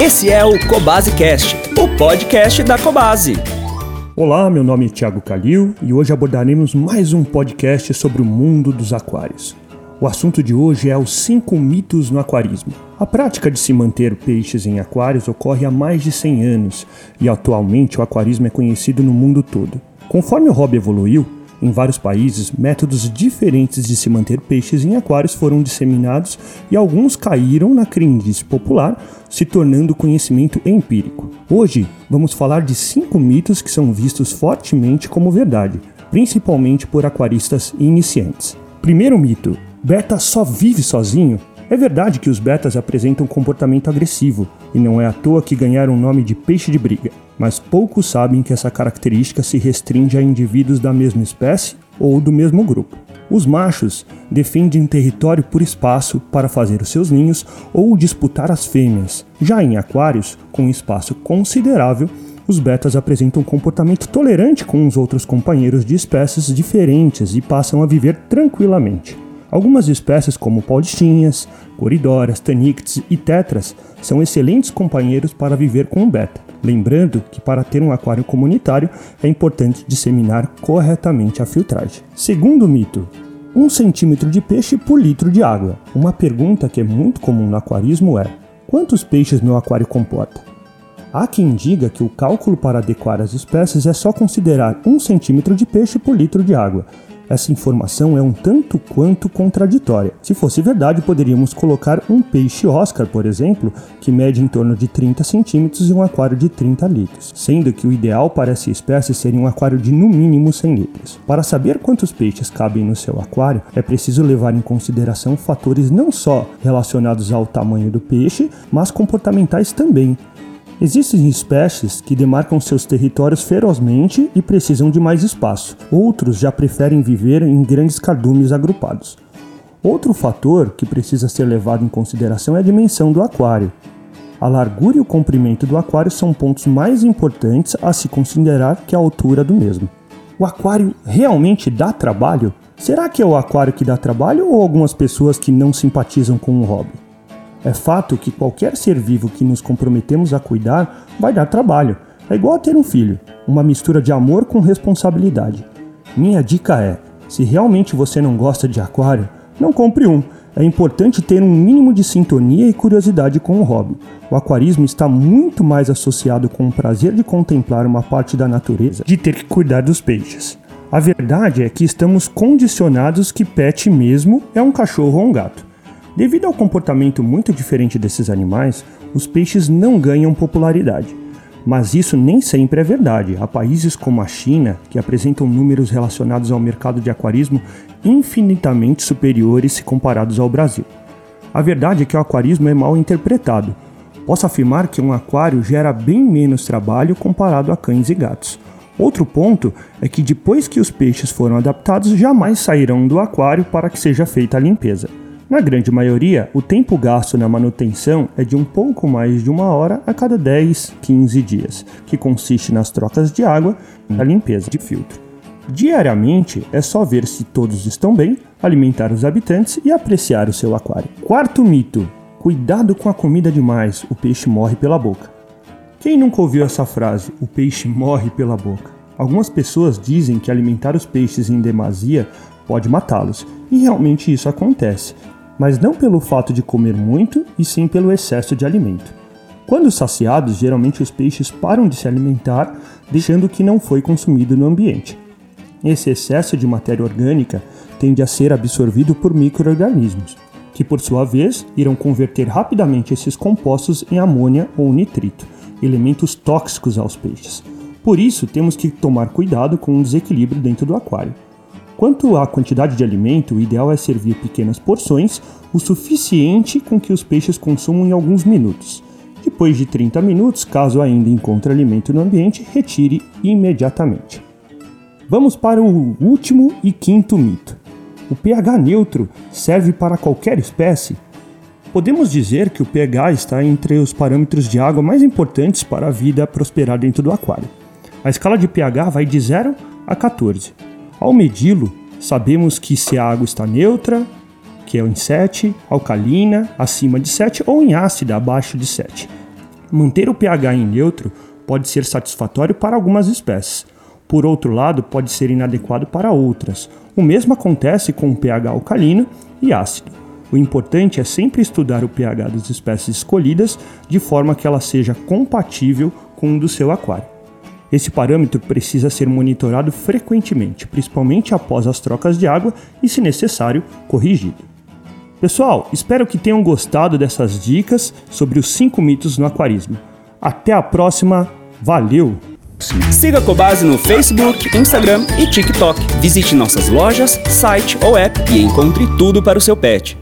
Esse é o Cobase Cast, o podcast da Cobase. Olá, meu nome é Thiago Calil e hoje abordaremos mais um podcast sobre o mundo dos aquários. O assunto de hoje é os 5 mitos no aquarismo. A prática de se manter peixes em aquários ocorre há mais de 100 anos e atualmente o aquarismo é conhecido no mundo todo. Conforme o hobby evoluiu, em vários países, métodos diferentes de se manter peixes em aquários foram disseminados e alguns caíram na crendice popular, se tornando conhecimento empírico. Hoje, vamos falar de cinco mitos que são vistos fortemente como verdade, principalmente por aquaristas iniciantes. Primeiro mito: Beta só vive sozinho? É verdade que os betas apresentam comportamento agressivo, e não é à toa que ganharam o nome de peixe de briga, mas poucos sabem que essa característica se restringe a indivíduos da mesma espécie ou do mesmo grupo. Os machos defendem território por espaço para fazer os seus ninhos ou disputar as fêmeas. Já em aquários, com espaço considerável, os betas apresentam um comportamento tolerante com os outros companheiros de espécies diferentes e passam a viver tranquilamente. Algumas espécies, como paulistinhas, coridoras, tanictes e tetras, são excelentes companheiros para viver com o beta. Lembrando que para ter um aquário comunitário é importante disseminar corretamente a filtragem. Segundo mito, 1 um centímetro de peixe por litro de água. Uma pergunta que é muito comum no aquarismo é: quantos peixes meu aquário comporta? Há quem diga que o cálculo para adequar as espécies é só considerar 1 um centímetro de peixe por litro de água, essa informação é um tanto quanto contraditória. Se fosse verdade, poderíamos colocar um peixe Oscar, por exemplo, que mede em torno de 30 centímetros em um aquário de 30 litros, sendo que o ideal para essa espécie seria um aquário de no mínimo 100 litros. Para saber quantos peixes cabem no seu aquário, é preciso levar em consideração fatores não só relacionados ao tamanho do peixe, mas comportamentais também, Existem espécies que demarcam seus territórios ferozmente e precisam de mais espaço. Outros já preferem viver em grandes cardumes agrupados. Outro fator que precisa ser levado em consideração é a dimensão do aquário. A largura e o comprimento do aquário são pontos mais importantes a se considerar que a altura do mesmo. O aquário realmente dá trabalho? Será que é o aquário que dá trabalho ou algumas pessoas que não simpatizam com o hobby? É fato que qualquer ser vivo que nos comprometemos a cuidar vai dar trabalho. É igual a ter um filho, uma mistura de amor com responsabilidade. Minha dica é: se realmente você não gosta de aquário, não compre um. É importante ter um mínimo de sintonia e curiosidade com o hobby. O aquarismo está muito mais associado com o prazer de contemplar uma parte da natureza, de ter que cuidar dos peixes. A verdade é que estamos condicionados que pet mesmo é um cachorro ou um gato. Devido ao comportamento muito diferente desses animais, os peixes não ganham popularidade. Mas isso nem sempre é verdade. Há países como a China que apresentam números relacionados ao mercado de aquarismo infinitamente superiores se comparados ao Brasil. A verdade é que o aquarismo é mal interpretado. Posso afirmar que um aquário gera bem menos trabalho comparado a cães e gatos. Outro ponto é que depois que os peixes foram adaptados, jamais sairão do aquário para que seja feita a limpeza. Na grande maioria, o tempo gasto na manutenção é de um pouco mais de uma hora a cada 10, 15 dias, que consiste nas trocas de água e na limpeza de filtro. Diariamente é só ver se todos estão bem, alimentar os habitantes e apreciar o seu aquário. Quarto mito: cuidado com a comida demais, o peixe morre pela boca. Quem nunca ouviu essa frase? O peixe morre pela boca. Algumas pessoas dizem que alimentar os peixes em demasia pode matá-los, e realmente isso acontece mas não pelo fato de comer muito, e sim pelo excesso de alimento. Quando saciados, geralmente os peixes param de se alimentar, deixando o que não foi consumido no ambiente. Esse excesso de matéria orgânica tende a ser absorvido por microorganismos, que por sua vez irão converter rapidamente esses compostos em amônia ou nitrito, elementos tóxicos aos peixes. Por isso, temos que tomar cuidado com o desequilíbrio dentro do aquário. Quanto à quantidade de alimento, o ideal é servir pequenas porções, o suficiente com que os peixes consumam em alguns minutos. Depois de 30 minutos, caso ainda encontre alimento no ambiente, retire imediatamente. Vamos para o último e quinto mito. O pH neutro serve para qualquer espécie? Podemos dizer que o pH está entre os parâmetros de água mais importantes para a vida prosperar dentro do aquário. A escala de pH vai de 0 a 14. Ao medi-lo, sabemos que se a água está neutra, que é em 7, alcalina, acima de 7 ou em ácida, abaixo de 7. Manter o pH em neutro pode ser satisfatório para algumas espécies. Por outro lado, pode ser inadequado para outras. O mesmo acontece com o pH alcalino e ácido. O importante é sempre estudar o pH das espécies escolhidas de forma que ela seja compatível com o do seu aquário. Esse parâmetro precisa ser monitorado frequentemente, principalmente após as trocas de água e, se necessário, corrigido. Pessoal, espero que tenham gostado dessas dicas sobre os 5 mitos no aquarismo. Até a próxima, valeu! Siga a Cobase no Facebook, Instagram e TikTok. Visite nossas lojas, site ou app e encontre tudo para o seu pet.